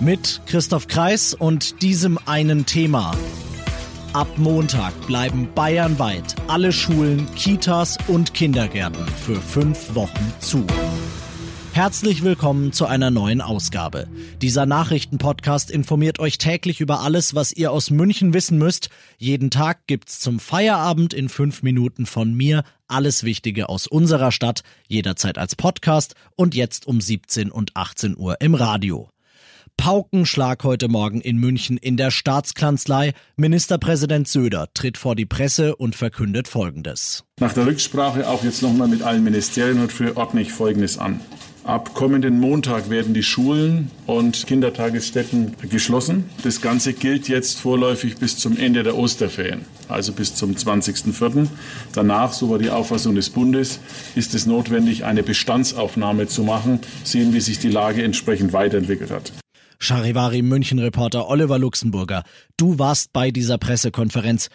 Mit Christoph Kreis und diesem einen Thema. Ab Montag bleiben bayernweit alle Schulen, Kitas und Kindergärten für fünf Wochen zu. Herzlich willkommen zu einer neuen Ausgabe. Dieser Nachrichtenpodcast informiert euch täglich über alles, was ihr aus München wissen müsst. Jeden Tag gibt's zum Feierabend in fünf Minuten von mir alles Wichtige aus unserer Stadt, jederzeit als Podcast und jetzt um 17 und 18 Uhr im Radio. Paukenschlag heute Morgen in München in der Staatskanzlei. Ministerpräsident Söder tritt vor die Presse und verkündet Folgendes. Nach der Rücksprache auch jetzt nochmal mit allen Ministerien und für ordne Folgendes an. Ab kommenden Montag werden die Schulen und Kindertagesstätten geschlossen. Das Ganze gilt jetzt vorläufig bis zum Ende der Osterferien, also bis zum 20.04. Danach, so war die Auffassung des Bundes, ist es notwendig, eine Bestandsaufnahme zu machen, sehen, wie sich die Lage entsprechend weiterentwickelt hat. Charivari München-Reporter Oliver Luxemburger, du warst bei dieser Pressekonferenz.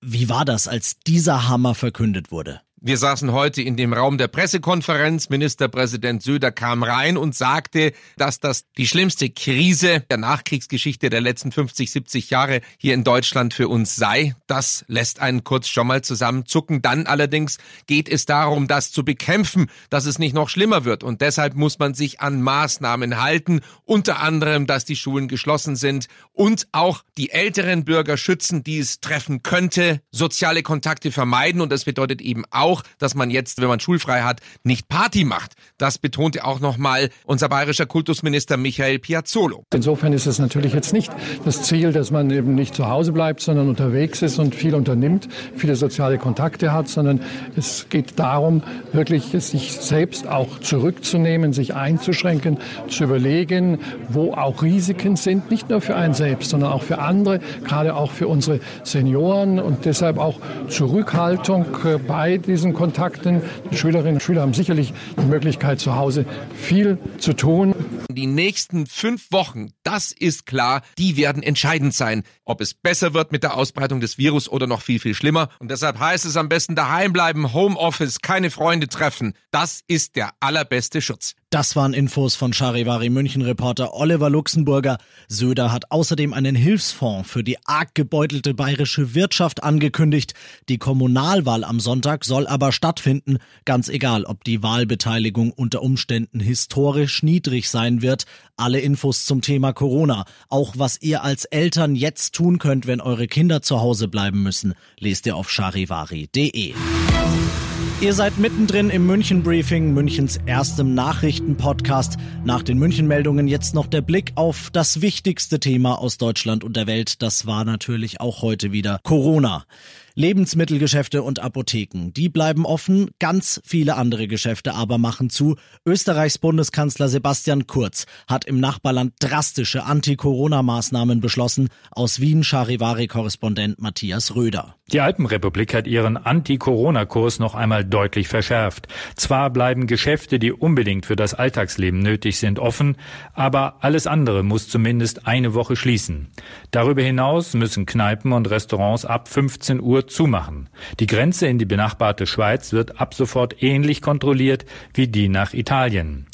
Wie war das, als dieser Hammer verkündet wurde? Wir saßen heute in dem Raum der Pressekonferenz. Ministerpräsident Söder kam rein und sagte, dass das die schlimmste Krise der Nachkriegsgeschichte der letzten 50, 70 Jahre hier in Deutschland für uns sei. Das lässt einen kurz schon mal zusammenzucken. Dann allerdings geht es darum, das zu bekämpfen, dass es nicht noch schlimmer wird. Und deshalb muss man sich an Maßnahmen halten, unter anderem, dass die Schulen geschlossen sind und auch die älteren Bürger schützen, die es treffen könnte, soziale Kontakte vermeiden. Und das bedeutet eben auch, auch, dass man jetzt, wenn man schulfrei hat, nicht Party macht. Das betonte auch nochmal unser bayerischer Kultusminister Michael Piazzolo. Insofern ist es natürlich jetzt nicht das Ziel, dass man eben nicht zu Hause bleibt, sondern unterwegs ist und viel unternimmt, viele soziale Kontakte hat, sondern es geht darum, wirklich sich selbst auch zurückzunehmen, sich einzuschränken, zu überlegen, wo auch Risiken sind, nicht nur für einen selbst, sondern auch für andere, gerade auch für unsere Senioren und deshalb auch Zurückhaltung äh, bei diesen diesen Kontakten. Die Schülerinnen und Schüler haben sicherlich die Möglichkeit, zu Hause viel zu tun. Die nächsten fünf Wochen, das ist klar, die werden entscheidend sein, ob es besser wird mit der Ausbreitung des Virus oder noch viel, viel schlimmer. Und deshalb heißt es am besten daheim bleiben, Homeoffice, keine Freunde treffen. Das ist der allerbeste Schutz. Das waren Infos von Charivari München Reporter Oliver Luxemburger. Söder hat außerdem einen Hilfsfonds für die arg gebeutelte bayerische Wirtschaft angekündigt. Die Kommunalwahl am Sonntag soll aber stattfinden, ganz egal, ob die Wahlbeteiligung unter Umständen historisch niedrig sein wird. Alle Infos zum Thema Corona, auch was ihr als Eltern jetzt tun könnt, wenn eure Kinder zu Hause bleiben müssen, lest ihr auf charivari.de. Ihr seid mittendrin im München Briefing, Münchens erstem Nachrichtenpodcast. Nach den München Meldungen jetzt noch der Blick auf das wichtigste Thema aus Deutschland und der Welt. Das war natürlich auch heute wieder Corona. Lebensmittelgeschäfte und Apotheken, die bleiben offen, ganz viele andere Geschäfte aber machen zu. Österreichs Bundeskanzler Sebastian Kurz hat im Nachbarland drastische Anti-Corona-Maßnahmen beschlossen. Aus Wien Charivari-Korrespondent Matthias Röder. Die Alpenrepublik hat ihren Anti-Corona-Kurs noch einmal deutlich verschärft. Zwar bleiben Geschäfte, die unbedingt für das Alltagsleben nötig sind, offen, aber alles andere muss zumindest eine Woche schließen. Darüber hinaus müssen Kneipen und Restaurants ab 15 Uhr zumachen. Die Grenze in die benachbarte Schweiz wird ab sofort ähnlich kontrolliert wie die nach Italien.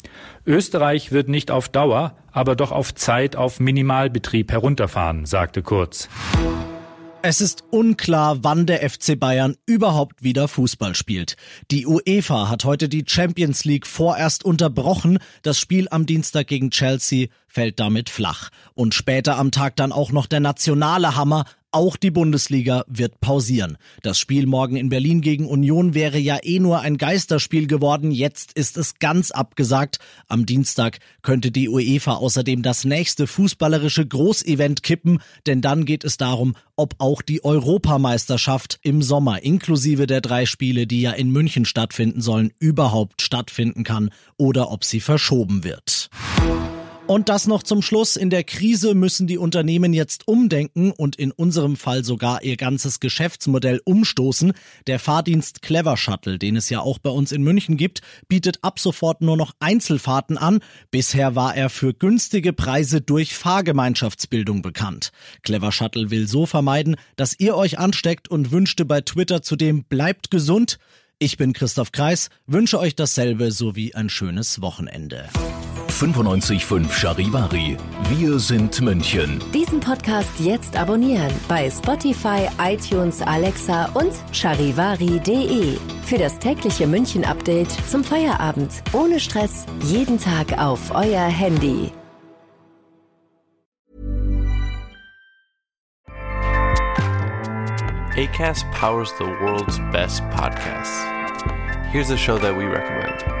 Österreich wird nicht auf Dauer, aber doch auf Zeit auf Minimalbetrieb herunterfahren, sagte Kurz. Es ist unklar, wann der FC Bayern überhaupt wieder Fußball spielt. Die UEFA hat heute die Champions League vorerst unterbrochen. Das Spiel am Dienstag gegen Chelsea fällt damit flach. Und später am Tag dann auch noch der nationale Hammer. Auch die Bundesliga wird pausieren. Das Spiel morgen in Berlin gegen Union wäre ja eh nur ein Geisterspiel geworden. Jetzt ist es ganz abgesagt. Am Dienstag könnte die UEFA außerdem das nächste fußballerische Großevent kippen, denn dann geht es darum, ob auch die Europameisterschaft im Sommer inklusive der drei Spiele, die ja in München stattfinden sollen, überhaupt stattfinden kann oder ob sie verschoben wird. Und das noch zum Schluss. In der Krise müssen die Unternehmen jetzt umdenken und in unserem Fall sogar ihr ganzes Geschäftsmodell umstoßen. Der Fahrdienst Clever Shuttle, den es ja auch bei uns in München gibt, bietet ab sofort nur noch Einzelfahrten an. Bisher war er für günstige Preise durch Fahrgemeinschaftsbildung bekannt. Clever Shuttle will so vermeiden, dass ihr euch ansteckt und wünschte bei Twitter zudem bleibt gesund. Ich bin Christoph Kreis, wünsche euch dasselbe sowie ein schönes Wochenende. 95.5 Charivari. Wir sind München. Diesen Podcast jetzt abonnieren bei Spotify, iTunes, Alexa und charivari.de. Für das tägliche München-Update zum Feierabend. Ohne Stress. Jeden Tag auf euer Handy. ACAST powers the world's best podcasts. Here's a show that we recommend.